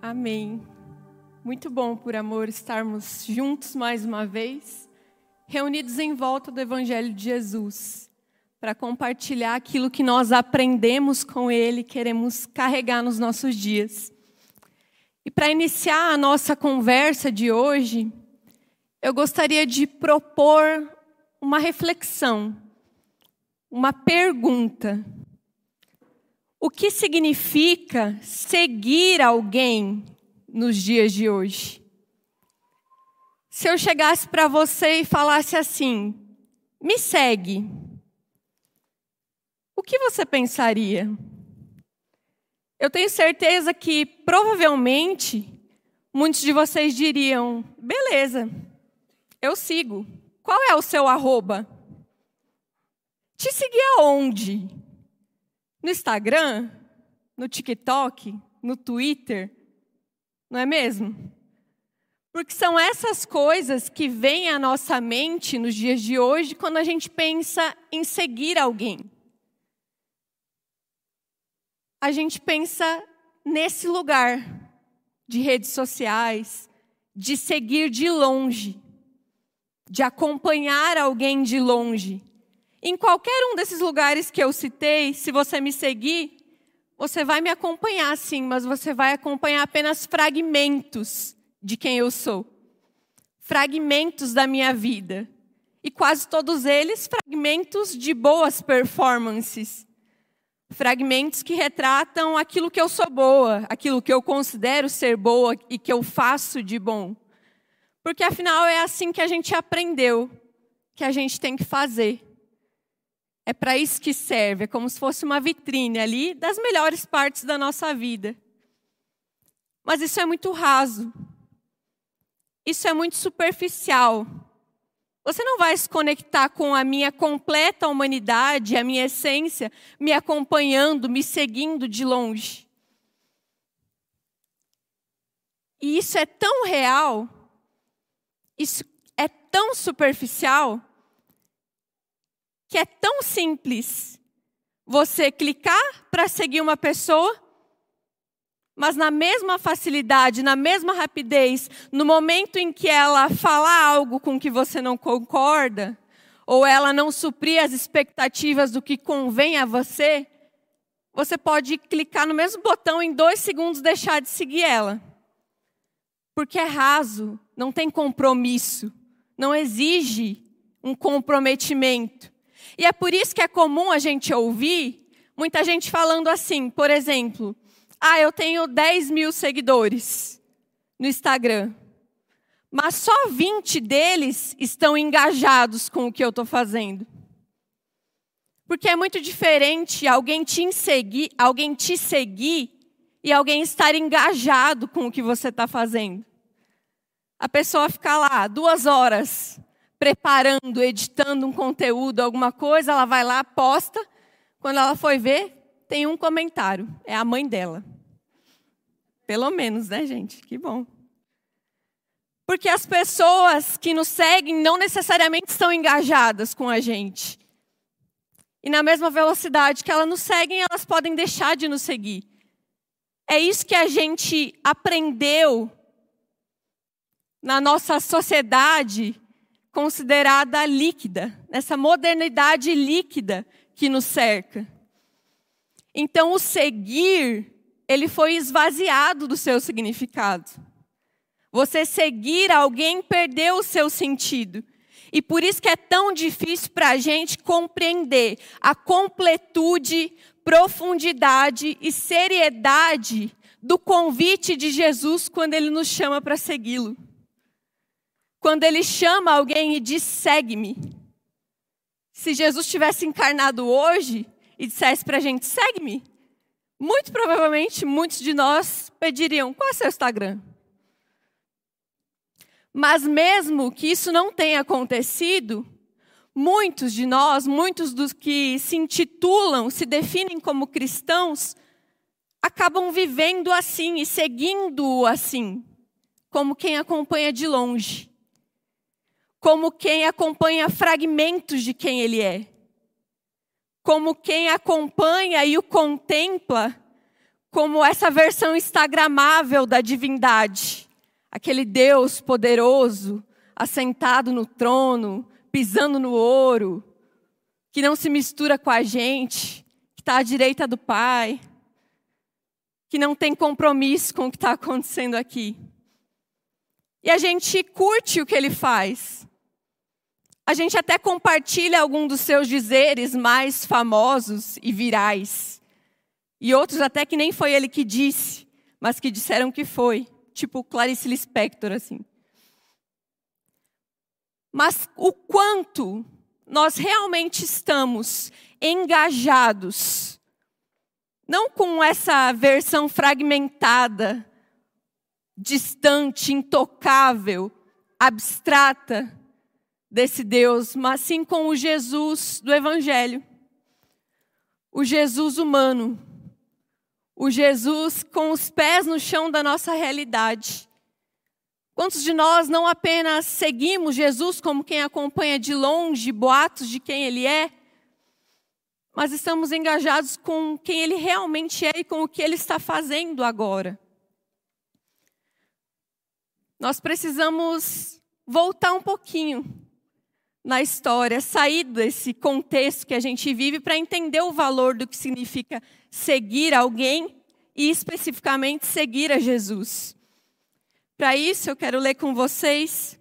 Amém. Muito bom, por amor, estarmos juntos mais uma vez, reunidos em volta do Evangelho de Jesus, para compartilhar aquilo que nós aprendemos com Ele, queremos carregar nos nossos dias. E para iniciar a nossa conversa de hoje, eu gostaria de propor uma reflexão, uma pergunta. O que significa seguir alguém nos dias de hoje? Se eu chegasse para você e falasse assim: me segue, o que você pensaria? Eu tenho certeza que provavelmente muitos de vocês diriam: beleza, eu sigo. Qual é o seu arroba? Te seguir aonde? No Instagram? No TikTok? No Twitter? Não é mesmo? Porque são essas coisas que vêm à nossa mente nos dias de hoje quando a gente pensa em seguir alguém. A gente pensa nesse lugar de redes sociais, de seguir de longe, de acompanhar alguém de longe. Em qualquer um desses lugares que eu citei, se você me seguir, você vai me acompanhar sim, mas você vai acompanhar apenas fragmentos de quem eu sou. Fragmentos da minha vida. E quase todos eles fragmentos de boas performances. Fragmentos que retratam aquilo que eu sou boa, aquilo que eu considero ser boa e que eu faço de bom. Porque afinal é assim que a gente aprendeu que a gente tem que fazer. É para isso que serve, é como se fosse uma vitrine ali das melhores partes da nossa vida. Mas isso é muito raso. Isso é muito superficial. Você não vai se conectar com a minha completa humanidade, a minha essência, me acompanhando, me seguindo de longe. E isso é tão real, isso é tão superficial, que é tão simples você clicar para seguir uma pessoa, mas na mesma facilidade, na mesma rapidez, no momento em que ela falar algo com que você não concorda, ou ela não suprir as expectativas do que convém a você, você pode clicar no mesmo botão em dois segundos deixar de seguir ela. Porque é raso, não tem compromisso, não exige um comprometimento. E é por isso que é comum a gente ouvir muita gente falando assim, por exemplo, ah, eu tenho 10 mil seguidores no Instagram, mas só 20 deles estão engajados com o que eu estou fazendo. Porque é muito diferente alguém te seguir, alguém te seguir e alguém estar engajado com o que você está fazendo. A pessoa ficar lá duas horas preparando, editando um conteúdo, alguma coisa, ela vai lá, posta. Quando ela foi ver, tem um comentário. É a mãe dela. Pelo menos, né, gente? Que bom. Porque as pessoas que nos seguem não necessariamente estão engajadas com a gente. E na mesma velocidade que elas nos seguem, elas podem deixar de nos seguir. É isso que a gente aprendeu na nossa sociedade considerada líquida, nessa modernidade líquida que nos cerca. Então, o seguir, ele foi esvaziado do seu significado. Você seguir alguém perdeu o seu sentido. E por isso que é tão difícil para a gente compreender a completude, profundidade e seriedade do convite de Jesus quando ele nos chama para segui-lo quando ele chama alguém e diz: segue-me. Se Jesus tivesse encarnado hoje e dissesse para a gente: segue-me, muito provavelmente muitos de nós pediriam: qual é seu Instagram? Mas mesmo que isso não tenha acontecido, muitos de nós, muitos dos que se intitulam, se definem como cristãos, acabam vivendo assim e seguindo-o assim, como quem acompanha de longe como quem acompanha fragmentos de quem ele é, como quem acompanha e o contempla como essa versão instagramável da divindade, aquele Deus poderoso, assentado no trono, pisando no ouro, que não se mistura com a gente, que está à direita do Pai, que não tem compromisso com o que está acontecendo aqui. E a gente curte o que ele faz. A gente até compartilha algum dos seus dizeres mais famosos e virais. E outros até que nem foi ele que disse, mas que disseram que foi. Tipo Clarice Lispector, assim. Mas o quanto nós realmente estamos engajados, não com essa versão fragmentada, distante, intocável, abstrata desse Deus, mas sim com o Jesus do Evangelho. O Jesus humano. O Jesus com os pés no chão da nossa realidade. Quantos de nós não apenas seguimos Jesus como quem acompanha de longe boatos de quem ele é, mas estamos engajados com quem ele realmente é e com o que ele está fazendo agora? Nós precisamos voltar um pouquinho na história, sair desse contexto que a gente vive para entender o valor do que significa seguir alguém e especificamente seguir a Jesus. Para isso, eu quero ler com vocês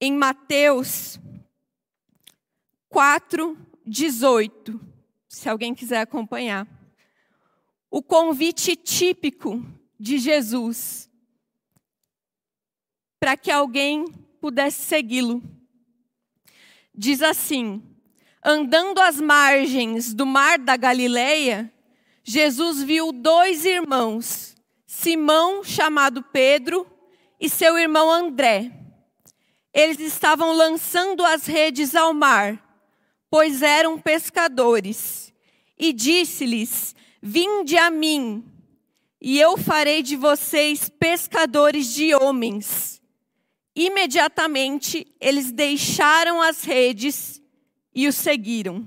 em Mateus 4, 18, se alguém quiser acompanhar. O convite típico de Jesus para que alguém pudesse segui-lo. Diz assim: Andando às margens do mar da Galileia, Jesus viu dois irmãos Simão, chamado Pedro, e seu irmão André. Eles estavam lançando as redes ao mar, pois eram pescadores. E disse-lhes: Vinde a mim, e eu farei de vocês pescadores de homens. Imediatamente eles deixaram as redes e o seguiram.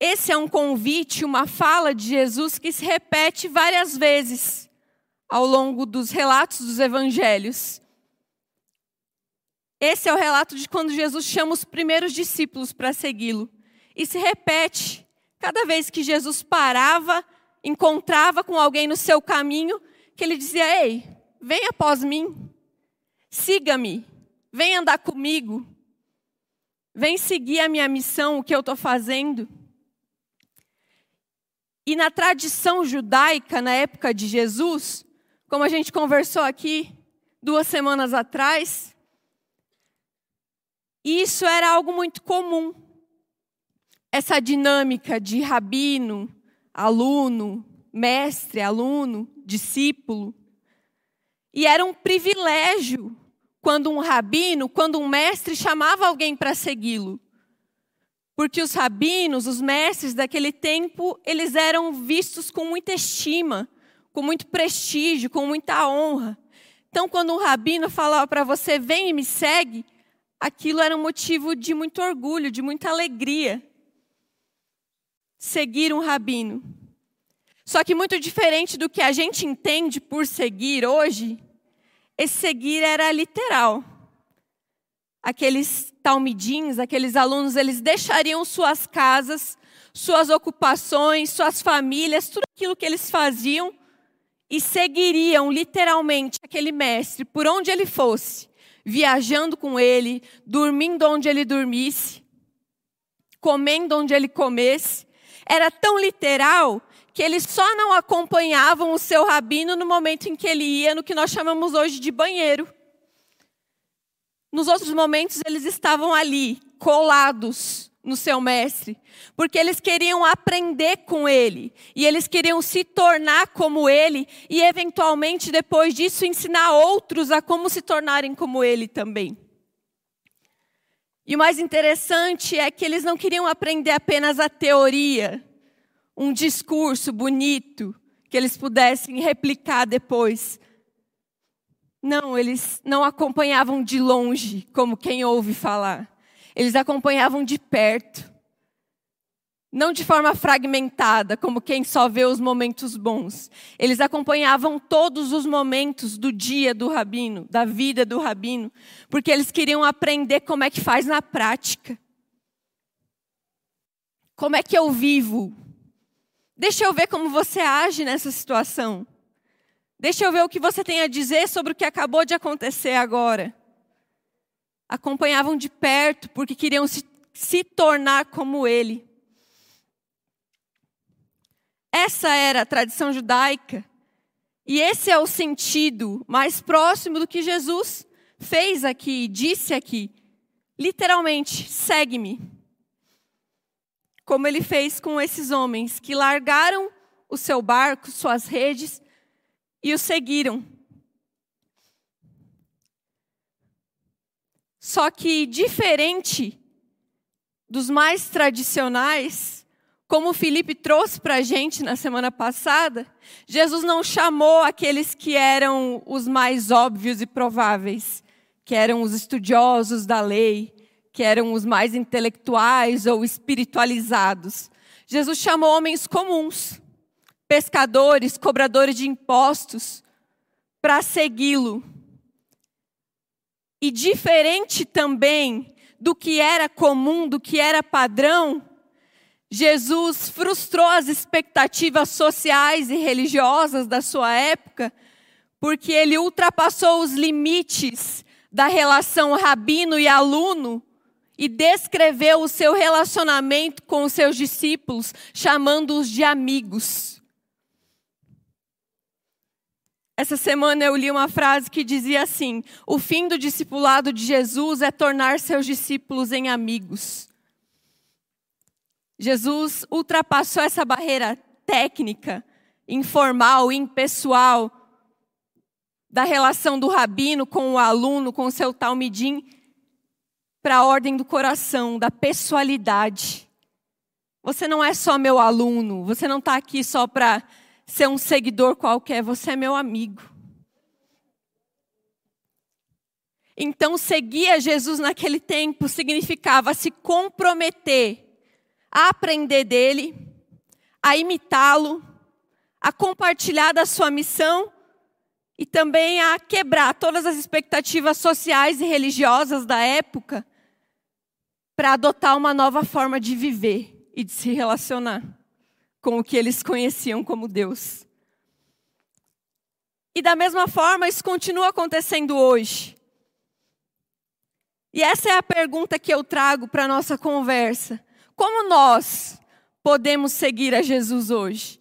Esse é um convite, uma fala de Jesus que se repete várias vezes ao longo dos relatos dos evangelhos. Esse é o relato de quando Jesus chama os primeiros discípulos para segui-lo. E se repete cada vez que Jesus parava, encontrava com alguém no seu caminho, que ele dizia: Ei, vem após mim, siga-me, vem andar comigo, vem seguir a minha missão, o que eu estou fazendo. E na tradição judaica, na época de Jesus, como a gente conversou aqui duas semanas atrás, isso era algo muito comum. Essa dinâmica de rabino, aluno, mestre, aluno, discípulo. E era um privilégio quando um rabino, quando um mestre chamava alguém para segui-lo. Porque os rabinos, os mestres daquele tempo, eles eram vistos com muita estima, com muito prestígio, com muita honra. Então, quando um rabino falava para você, vem e me segue, aquilo era um motivo de muito orgulho, de muita alegria. Seguir um rabino. Só que muito diferente do que a gente entende por seguir hoje, esse seguir era literal aqueles talmidins, aqueles alunos, eles deixariam suas casas, suas ocupações, suas famílias, tudo aquilo que eles faziam e seguiriam literalmente aquele mestre por onde ele fosse, viajando com ele, dormindo onde ele dormisse, comendo onde ele comesse. Era tão literal que eles só não acompanhavam o seu rabino no momento em que ele ia no que nós chamamos hoje de banheiro. Nos outros momentos, eles estavam ali, colados no seu mestre, porque eles queriam aprender com ele, e eles queriam se tornar como ele, e eventualmente, depois disso, ensinar outros a como se tornarem como ele também. E o mais interessante é que eles não queriam aprender apenas a teoria, um discurso bonito que eles pudessem replicar depois, não, eles não acompanhavam de longe, como quem ouve falar. Eles acompanhavam de perto. não de forma fragmentada, como quem só vê os momentos bons. Eles acompanhavam todos os momentos do dia do rabino, da vida do rabino, porque eles queriam aprender como é que faz na prática. Como é que eu vivo? Deixa eu ver como você age nessa situação. Deixa eu ver o que você tem a dizer sobre o que acabou de acontecer agora. Acompanhavam de perto porque queriam se, se tornar como ele. Essa era a tradição judaica. E esse é o sentido mais próximo do que Jesus fez aqui, disse aqui. Literalmente, segue-me. Como ele fez com esses homens que largaram o seu barco, suas redes e o seguiram. Só que diferente dos mais tradicionais, como o Felipe trouxe para a gente na semana passada, Jesus não chamou aqueles que eram os mais óbvios e prováveis, que eram os estudiosos da lei, que eram os mais intelectuais ou espiritualizados. Jesus chamou homens comuns, pescadores, cobradores de impostos, para segui-lo. E diferente também do que era comum, do que era padrão, Jesus frustrou as expectativas sociais e religiosas da sua época, porque ele ultrapassou os limites da relação rabino e aluno e descreveu o seu relacionamento com os seus discípulos, chamando-os de amigos. Essa semana eu li uma frase que dizia assim: O fim do discipulado de Jesus é tornar seus discípulos em amigos. Jesus ultrapassou essa barreira técnica, informal, impessoal, da relação do rabino com o aluno, com o seu talmidim, para a ordem do coração, da pessoalidade. Você não é só meu aluno, você não está aqui só para ser um seguidor qualquer, você é meu amigo. Então, seguir a Jesus naquele tempo significava se comprometer a aprender dele, a imitá-lo, a compartilhar da sua missão e também a quebrar todas as expectativas sociais e religiosas da época para adotar uma nova forma de viver e de se relacionar com o que eles conheciam como Deus. E da mesma forma, isso continua acontecendo hoje. E essa é a pergunta que eu trago para a nossa conversa. Como nós podemos seguir a Jesus hoje?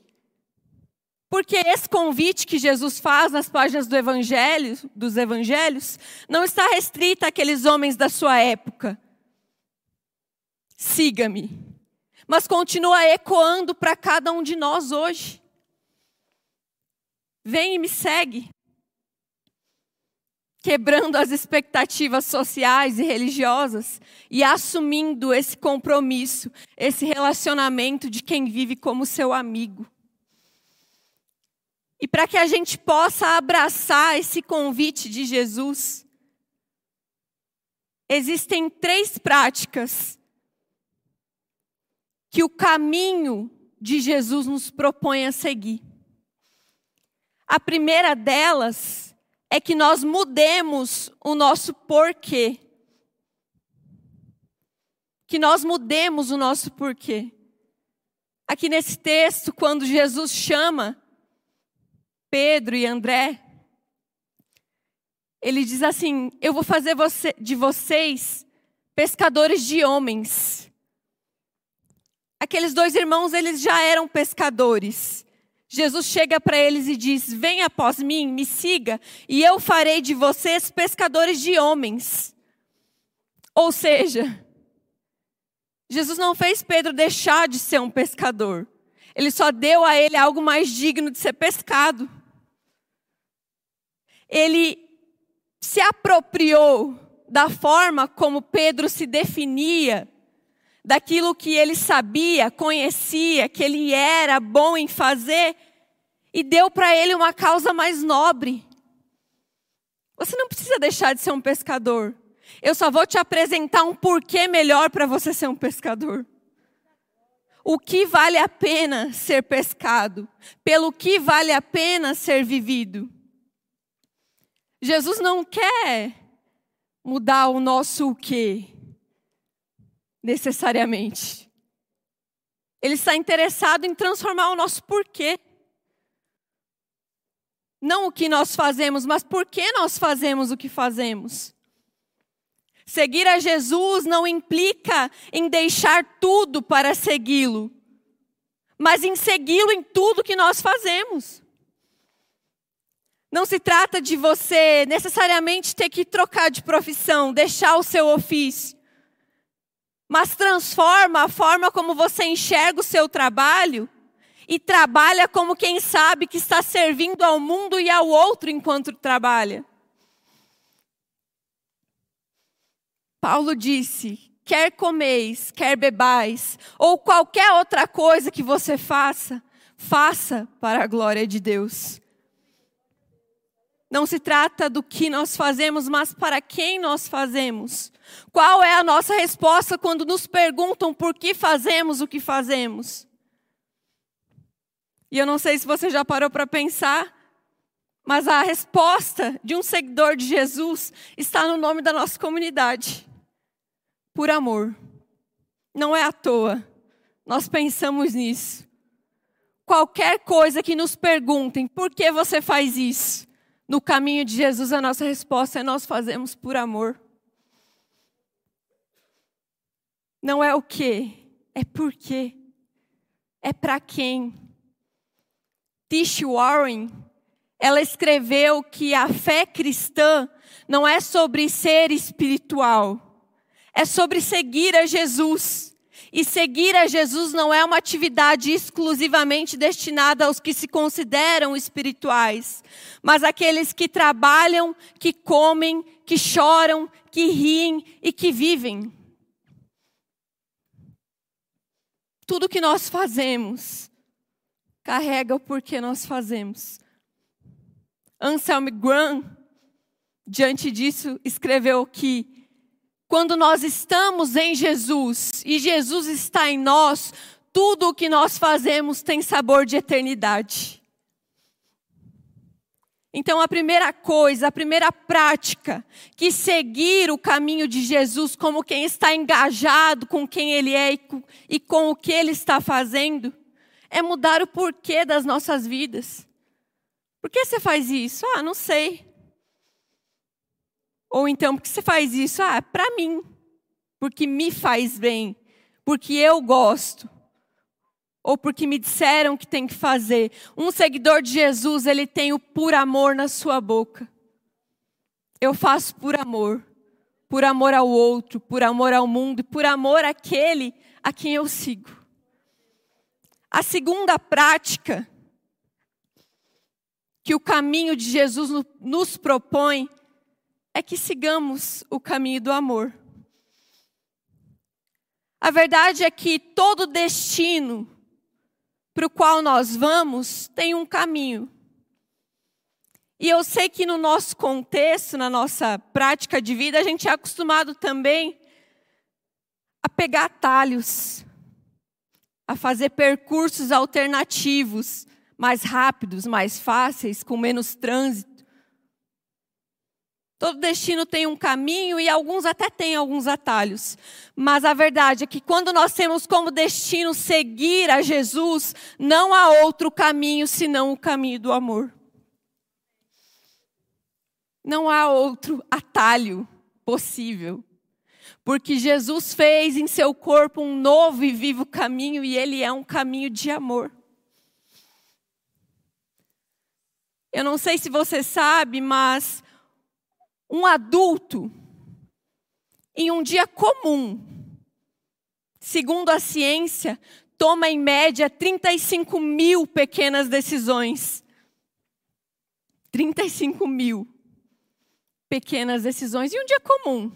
Porque esse convite que Jesus faz nas páginas do evangelho, dos evangelhos, não está restrito àqueles homens da sua época. Siga-me. Mas continua ecoando para cada um de nós hoje. Vem e me segue quebrando as expectativas sociais e religiosas e assumindo esse compromisso, esse relacionamento de quem vive como seu amigo. E para que a gente possa abraçar esse convite de Jesus, existem três práticas que o caminho de Jesus nos propõe a seguir. A primeira delas é que nós mudemos o nosso porquê. Que nós mudemos o nosso porquê. Aqui nesse texto, quando Jesus chama Pedro e André, ele diz assim: Eu vou fazer você, de vocês pescadores de homens. Aqueles dois irmãos, eles já eram pescadores. Jesus chega para eles e diz: Venha após mim, me siga, e eu farei de vocês pescadores de homens. Ou seja, Jesus não fez Pedro deixar de ser um pescador, ele só deu a ele algo mais digno de ser pescado. Ele se apropriou da forma como Pedro se definia daquilo que ele sabia, conhecia, que ele era bom em fazer, e deu para ele uma causa mais nobre. Você não precisa deixar de ser um pescador. Eu só vou te apresentar um porquê melhor para você ser um pescador. o que vale a pena ser pescado, pelo que vale a pena ser vivido. Jesus não quer mudar o nosso o quê, necessariamente. Ele está interessado em transformar o nosso porquê. Não o que nós fazemos, mas por que nós fazemos o que fazemos. Seguir a Jesus não implica em deixar tudo para segui-lo, mas em segui-lo em tudo que nós fazemos. Não se trata de você necessariamente ter que trocar de profissão, deixar o seu ofício, mas transforma a forma como você enxerga o seu trabalho e trabalha como quem sabe que está servindo ao mundo e ao outro enquanto trabalha. Paulo disse: quer comeis, quer bebais, ou qualquer outra coisa que você faça, faça para a glória de Deus. Não se trata do que nós fazemos, mas para quem nós fazemos. Qual é a nossa resposta quando nos perguntam por que fazemos o que fazemos? E eu não sei se você já parou para pensar, mas a resposta de um seguidor de Jesus está no nome da nossa comunidade por amor. Não é à toa. Nós pensamos nisso. Qualquer coisa que nos perguntem por que você faz isso, no caminho de Jesus, a nossa resposta é: nós fazemos por amor. Não é o que, é por quê. É para quem. Tish Warren, ela escreveu que a fé cristã não é sobre ser espiritual é sobre seguir a Jesus. E seguir a Jesus não é uma atividade exclusivamente destinada aos que se consideram espirituais, mas aqueles que trabalham, que comem, que choram, que riem e que vivem. Tudo que nós fazemos carrega o porquê nós fazemos. Anselm Graham, diante disso, escreveu que quando nós estamos em Jesus e Jesus está em nós, tudo o que nós fazemos tem sabor de eternidade. Então, a primeira coisa, a primeira prática, que seguir o caminho de Jesus como quem está engajado com quem Ele é e com o que Ele está fazendo, é mudar o porquê das nossas vidas. Por que você faz isso? Ah, não sei. Ou então, por que você faz isso? Ah, para mim. Porque me faz bem. Porque eu gosto. Ou porque me disseram que tem que fazer. Um seguidor de Jesus, ele tem o por amor na sua boca. Eu faço por amor. Por amor ao outro, por amor ao mundo e por amor àquele a quem eu sigo. A segunda prática que o caminho de Jesus nos propõe é que sigamos o caminho do amor. A verdade é que todo destino para o qual nós vamos tem um caminho. E eu sei que no nosso contexto, na nossa prática de vida, a gente é acostumado também a pegar atalhos, a fazer percursos alternativos, mais rápidos, mais fáceis, com menos trânsito. Todo destino tem um caminho e alguns até têm alguns atalhos. Mas a verdade é que quando nós temos como destino seguir a Jesus, não há outro caminho senão o caminho do amor. Não há outro atalho possível. Porque Jesus fez em seu corpo um novo e vivo caminho e ele é um caminho de amor. Eu não sei se você sabe, mas um adulto, em um dia comum, segundo a ciência, toma em média 35 mil pequenas decisões. 35 mil pequenas decisões em um dia comum.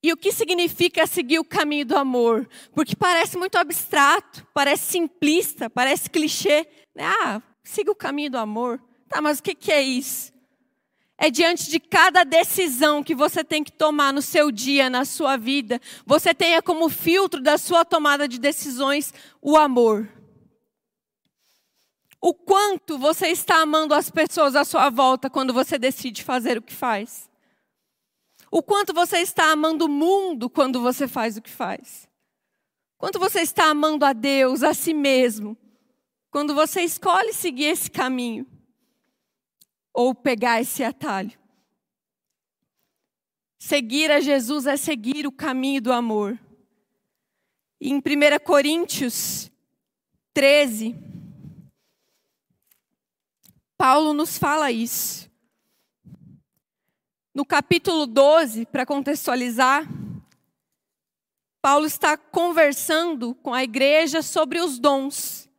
E o que significa seguir o caminho do amor? Porque parece muito abstrato, parece simplista, parece clichê. Ah, siga o caminho do amor. Tá, mas o que, que é isso? É diante de cada decisão que você tem que tomar no seu dia, na sua vida, você tenha como filtro da sua tomada de decisões o amor. O quanto você está amando as pessoas à sua volta quando você decide fazer o que faz. O quanto você está amando o mundo quando você faz o que faz. Quanto você está amando a Deus, a si mesmo, quando você escolhe seguir esse caminho ou pegar esse atalho. Seguir a Jesus é seguir o caminho do amor. em 1 Coríntios 13, Paulo nos fala isso. No capítulo 12, para contextualizar, Paulo está conversando com a igreja sobre os dons,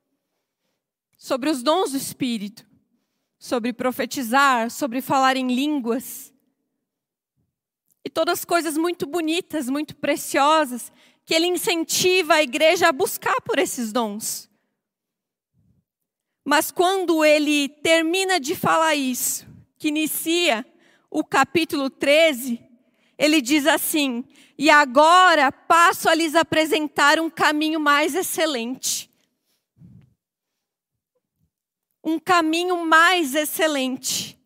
sobre os dons do Espírito sobre profetizar, sobre falar em línguas. E todas coisas muito bonitas, muito preciosas, que ele incentiva a igreja a buscar por esses dons. Mas quando ele termina de falar isso, que inicia o capítulo 13, ele diz assim: E agora passo a lhes apresentar um caminho mais excelente um caminho mais excelente.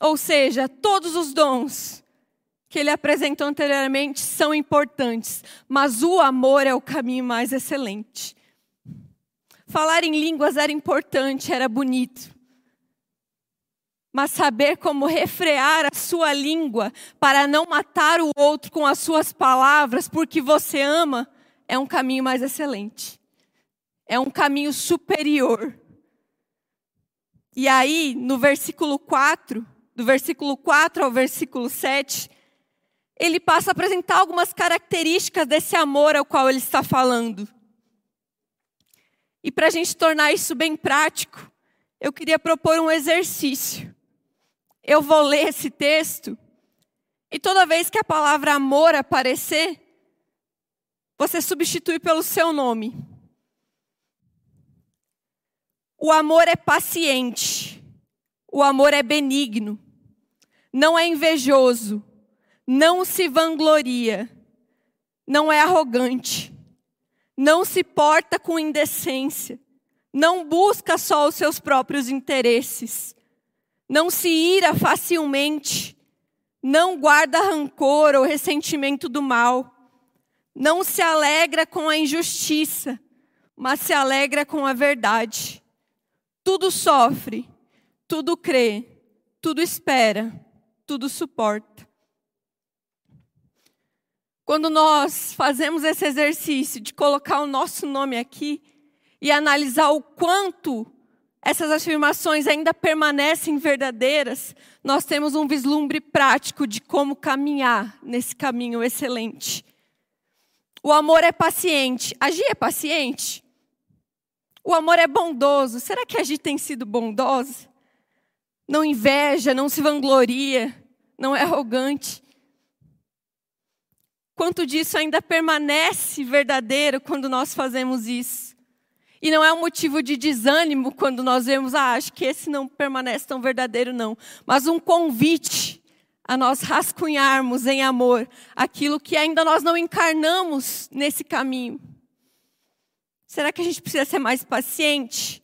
Ou seja, todos os dons que ele apresentou anteriormente são importantes, mas o amor é o caminho mais excelente. Falar em línguas era importante, era bonito. Mas saber como refrear a sua língua para não matar o outro com as suas palavras, porque você ama, é um caminho mais excelente. É um caminho superior. E aí, no versículo 4, do versículo 4 ao versículo 7, ele passa a apresentar algumas características desse amor ao qual ele está falando. E para a gente tornar isso bem prático, eu queria propor um exercício. Eu vou ler esse texto, e toda vez que a palavra amor aparecer, você substitui pelo seu nome. O amor é paciente. O amor é benigno. Não é invejoso. Não se vangloria. Não é arrogante. Não se porta com indecência. Não busca só os seus próprios interesses. Não se ira facilmente. Não guarda rancor ou ressentimento do mal. Não se alegra com a injustiça, mas se alegra com a verdade tudo sofre, tudo crê, tudo espera, tudo suporta. Quando nós fazemos esse exercício de colocar o nosso nome aqui e analisar o quanto essas afirmações ainda permanecem verdadeiras, nós temos um vislumbre prático de como caminhar nesse caminho excelente. O amor é paciente. Agir é paciente? O amor é bondoso. Será que a gente tem sido bondosa? Não inveja, não se vangloria, não é arrogante. Quanto disso ainda permanece verdadeiro quando nós fazemos isso? E não é um motivo de desânimo quando nós vemos, ah, acho que esse não permanece tão verdadeiro, não. Mas um convite a nós rascunharmos em amor aquilo que ainda nós não encarnamos nesse caminho. Será que a gente precisa ser mais paciente?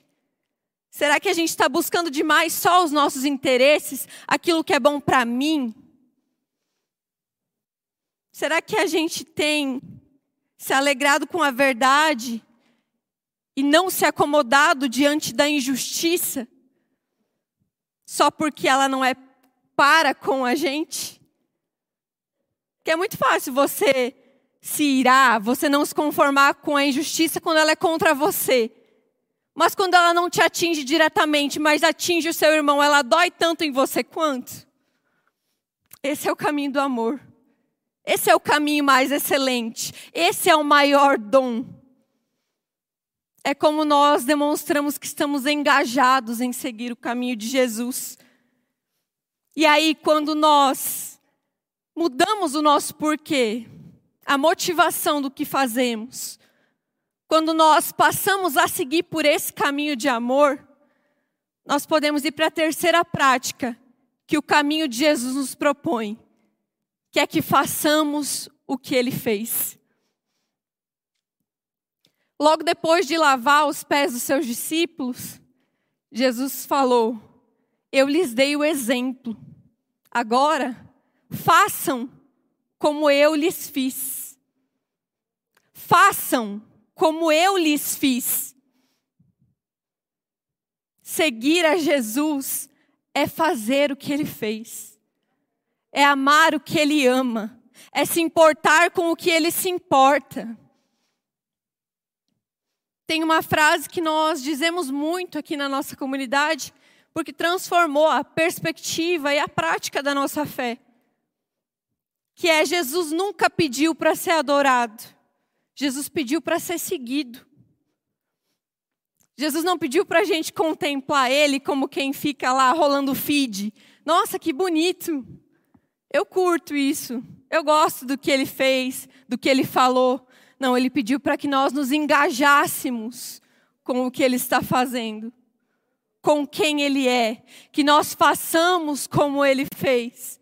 Será que a gente está buscando demais só os nossos interesses, aquilo que é bom para mim? Será que a gente tem se alegrado com a verdade e não se acomodado diante da injustiça só porque ela não é para com a gente? Que é muito fácil você se irá, você não se conformar com a injustiça quando ela é contra você. Mas quando ela não te atinge diretamente, mas atinge o seu irmão, ela dói tanto em você quanto? Esse é o caminho do amor. Esse é o caminho mais excelente. Esse é o maior dom. É como nós demonstramos que estamos engajados em seguir o caminho de Jesus. E aí, quando nós mudamos o nosso porquê, a motivação do que fazemos, quando nós passamos a seguir por esse caminho de amor, nós podemos ir para a terceira prática, que o caminho de Jesus nos propõe, que é que façamos o que ele fez. Logo depois de lavar os pés dos seus discípulos, Jesus falou: Eu lhes dei o exemplo. Agora, façam como eu lhes fiz. Façam como eu lhes fiz. Seguir a Jesus é fazer o que ele fez, é amar o que ele ama, é se importar com o que ele se importa. Tem uma frase que nós dizemos muito aqui na nossa comunidade, porque transformou a perspectiva e a prática da nossa fé. Que é Jesus nunca pediu para ser adorado. Jesus pediu para ser seguido. Jesus não pediu para a gente contemplar Ele como quem fica lá rolando feed. Nossa, que bonito! Eu curto isso. Eu gosto do que Ele fez, do que Ele falou. Não, ele pediu para que nós nos engajássemos com o que ele está fazendo, com quem ele é, que nós façamos como ele fez.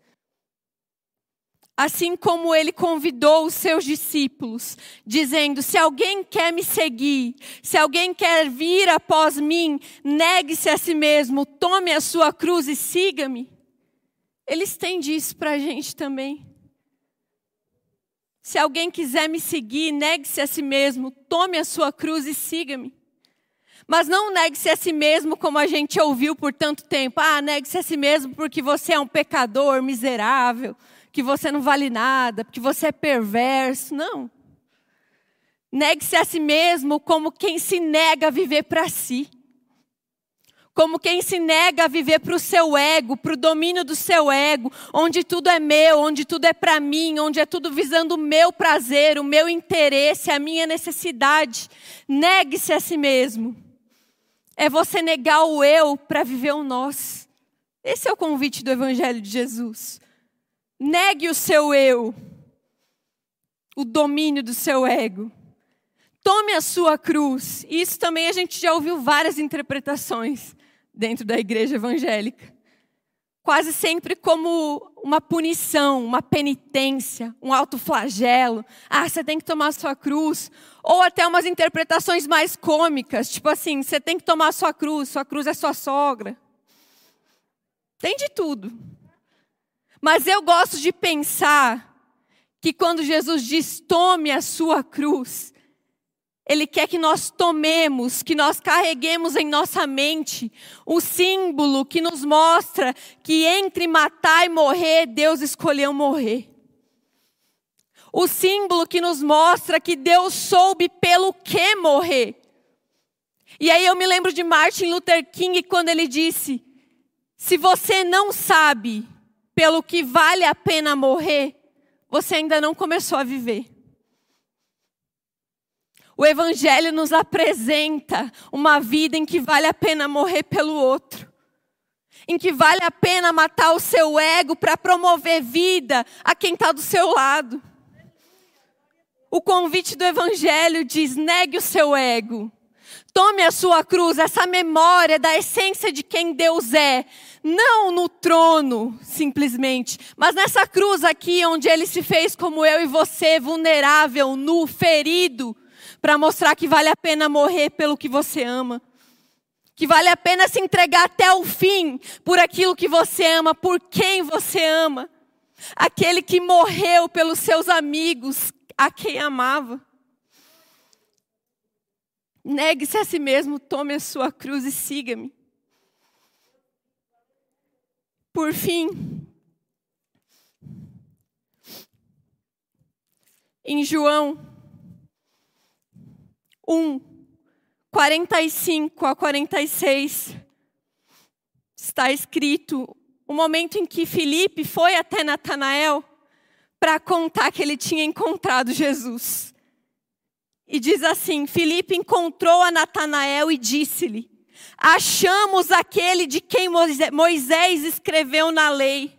Assim como ele convidou os seus discípulos, dizendo: Se alguém quer me seguir, se alguém quer vir após mim, negue-se a si mesmo, tome a sua cruz e siga-me. Ele estende isso para a gente também. Se alguém quiser me seguir, negue-se a si mesmo, tome a sua cruz e siga-me. Mas não negue-se a si mesmo como a gente ouviu por tanto tempo. Ah, negue-se a si mesmo porque você é um pecador miserável, que você não vale nada, porque você é perverso. Não. Negue-se a si mesmo como quem se nega a viver para si como quem se nega a viver para o seu ego, para o domínio do seu ego, onde tudo é meu, onde tudo é para mim, onde é tudo visando o meu prazer, o meu interesse, a minha necessidade. Negue-se a si mesmo. É você negar o eu para viver o nós. Esse é o convite do Evangelho de Jesus. Negue o seu eu, o domínio do seu ego. Tome a sua cruz. Isso também a gente já ouviu várias interpretações dentro da igreja evangélica. Quase sempre como uma punição, uma penitência, um autoflagelo. Ah, você tem que tomar a sua cruz. Ou até umas interpretações mais cômicas, tipo assim, você tem que tomar a sua cruz, sua cruz é sua sogra. Tem de tudo. Mas eu gosto de pensar que quando Jesus diz tome a sua cruz, ele quer que nós tomemos, que nós carreguemos em nossa mente o símbolo que nos mostra que entre matar e morrer, Deus escolheu morrer. O símbolo que nos mostra que Deus soube pelo que morrer. E aí eu me lembro de Martin Luther King quando ele disse: Se você não sabe pelo que vale a pena morrer, você ainda não começou a viver. O Evangelho nos apresenta uma vida em que vale a pena morrer pelo outro, em que vale a pena matar o seu ego para promover vida a quem está do seu lado. O convite do Evangelho diz: negue o seu ego, tome a sua cruz, essa memória da essência de quem Deus é, não no trono, simplesmente, mas nessa cruz aqui, onde ele se fez como eu e você, vulnerável, nu, ferido para mostrar que vale a pena morrer pelo que você ama. Que vale a pena se entregar até o fim por aquilo que você ama, por quem você ama. Aquele que morreu pelos seus amigos, a quem amava. Negue-se a si mesmo, tome a sua cruz e siga-me. Por fim, em João 1, 45 a 46, está escrito o momento em que Felipe foi até Natanael para contar que ele tinha encontrado Jesus. E diz assim: Felipe encontrou a Natanael e disse-lhe: Achamos aquele de quem Moisés escreveu na lei,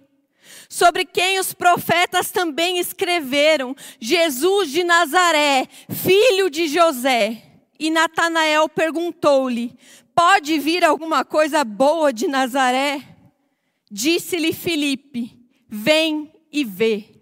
sobre quem os profetas também escreveram, Jesus de Nazaré, filho de José. E Natanael perguntou-lhe: Pode vir alguma coisa boa de Nazaré? Disse-lhe Filipe: Vem e vê.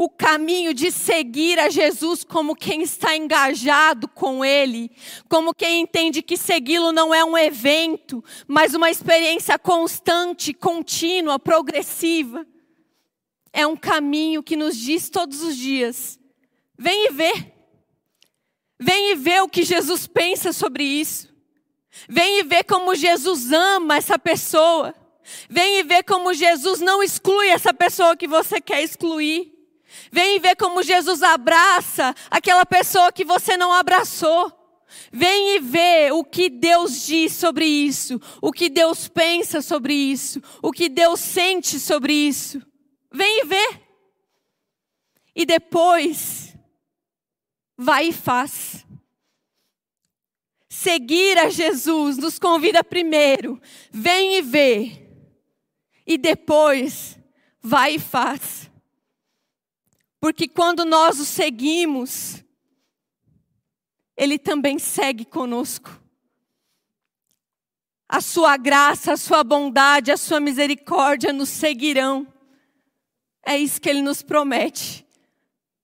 O caminho de seguir a Jesus como quem está engajado com Ele, como quem entende que segui-lo não é um evento, mas uma experiência constante, contínua, progressiva. É um caminho que nos diz todos os dias: vem e vê. Vem e vê o que Jesus pensa sobre isso. Vem e vê como Jesus ama essa pessoa. Vem e vê como Jesus não exclui essa pessoa que você quer excluir. Vem vê como Jesus abraça aquela pessoa que você não abraçou. Vem e vê o que Deus diz sobre isso, o que Deus pensa sobre isso, o que Deus sente sobre isso. Vem e vê. E depois, vai e faz. Seguir a Jesus nos convida primeiro, vem e vê. E depois, vai e faz. Porque quando nós o seguimos, Ele também segue conosco. A sua graça, a sua bondade, a sua misericórdia nos seguirão. É isso que Ele nos promete.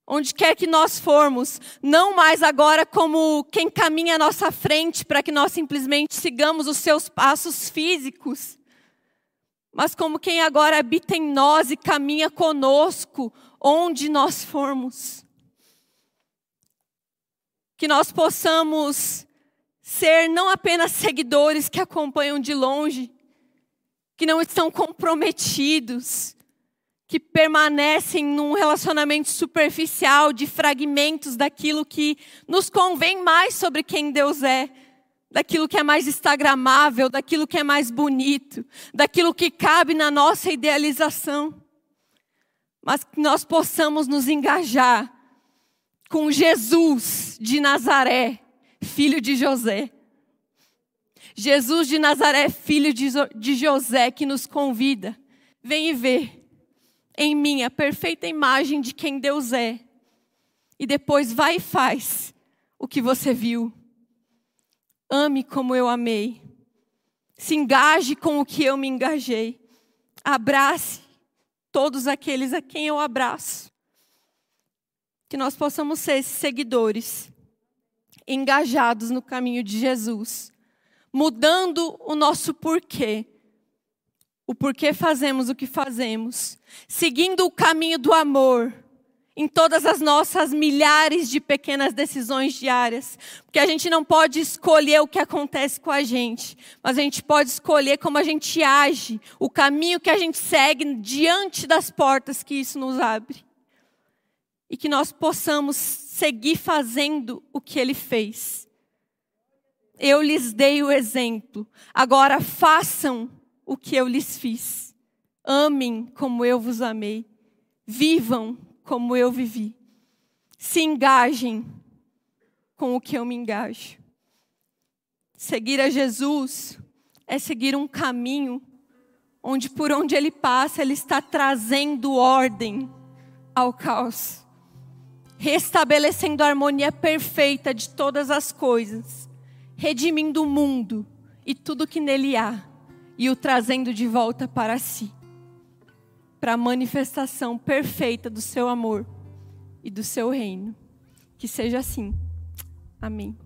Onde quer que nós formos, não mais agora como quem caminha à nossa frente para que nós simplesmente sigamos os seus passos físicos, mas como quem agora habita em nós e caminha conosco onde nós formos. Que nós possamos ser não apenas seguidores que acompanham de longe, que não estão comprometidos, que permanecem num relacionamento superficial de fragmentos daquilo que nos convém mais sobre quem Deus é, daquilo que é mais instagramável, daquilo que é mais bonito, daquilo que cabe na nossa idealização. Mas que nós possamos nos engajar com Jesus de Nazaré, filho de José. Jesus de Nazaré, filho de José, que nos convida. Vem e vê em mim a perfeita imagem de quem Deus é. E depois vai e faz o que você viu. Ame como eu amei. Se engaje com o que eu me engajei. Abrace todos aqueles a quem eu abraço. Que nós possamos ser seguidores, engajados no caminho de Jesus, mudando o nosso porquê o porquê fazemos o que fazemos, seguindo o caminho do amor em todas as nossas milhares de pequenas decisões diárias, porque a gente não pode escolher o que acontece com a gente, mas a gente pode escolher como a gente age, o caminho que a gente segue diante das portas que isso nos abre. E que nós possamos seguir fazendo o que ele fez. Eu lhes dei o exemplo, agora façam o que eu lhes fiz. Amem como eu vos amei. Vivam como eu vivi. Se engajem com o que eu me engajo. Seguir a Jesus é seguir um caminho onde por onde ele passa, ele está trazendo ordem ao caos, restabelecendo a harmonia perfeita de todas as coisas, redimindo o mundo e tudo que nele há e o trazendo de volta para si, para a manifestação perfeita do seu amor e do seu reino. Que seja assim. Amém.